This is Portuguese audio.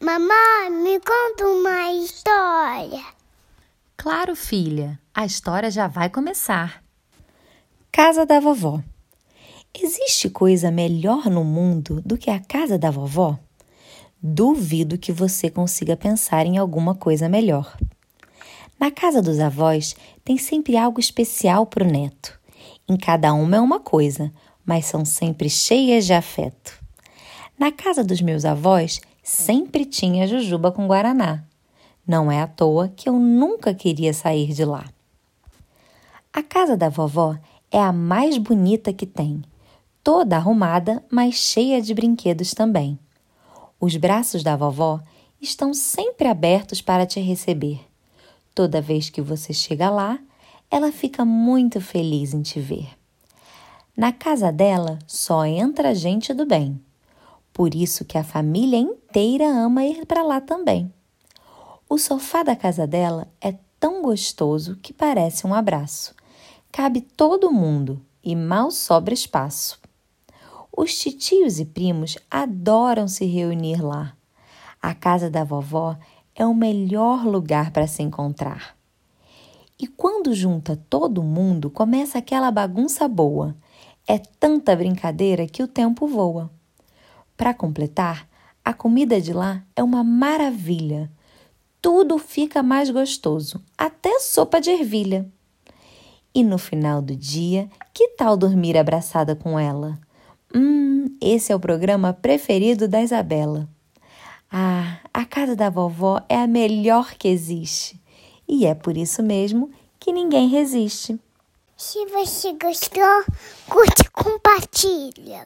Mamãe, me conta uma história. Claro, filha, a história já vai começar. Casa da vovó. Existe coisa melhor no mundo do que a casa da vovó? Duvido que você consiga pensar em alguma coisa melhor. Na casa dos avós tem sempre algo especial para o neto. Em cada uma é uma coisa, mas são sempre cheias de afeto. Na casa dos meus avós sempre tinha jujuba com guaraná. Não é à toa que eu nunca queria sair de lá. A casa da vovó é a mais bonita que tem, toda arrumada, mas cheia de brinquedos também. Os braços da vovó estão sempre abertos para te receber. Toda vez que você chega lá, ela fica muito feliz em te ver. Na casa dela só entra gente do bem. Por isso que a família inteira ama ir para lá também. O sofá da casa dela é tão gostoso que parece um abraço. Cabe todo mundo e mal sobra espaço. Os titios e primos adoram se reunir lá. A casa da vovó é o melhor lugar para se encontrar. E quando junta todo mundo, começa aquela bagunça boa. É tanta brincadeira que o tempo voa. Para completar, a comida de lá é uma maravilha. Tudo fica mais gostoso, até sopa de ervilha. E no final do dia, que tal dormir abraçada com ela? Hum, esse é o programa preferido da Isabela. Ah, a casa da vovó é a melhor que existe. E é por isso mesmo que ninguém resiste. Se você gostou, curte e compartilha.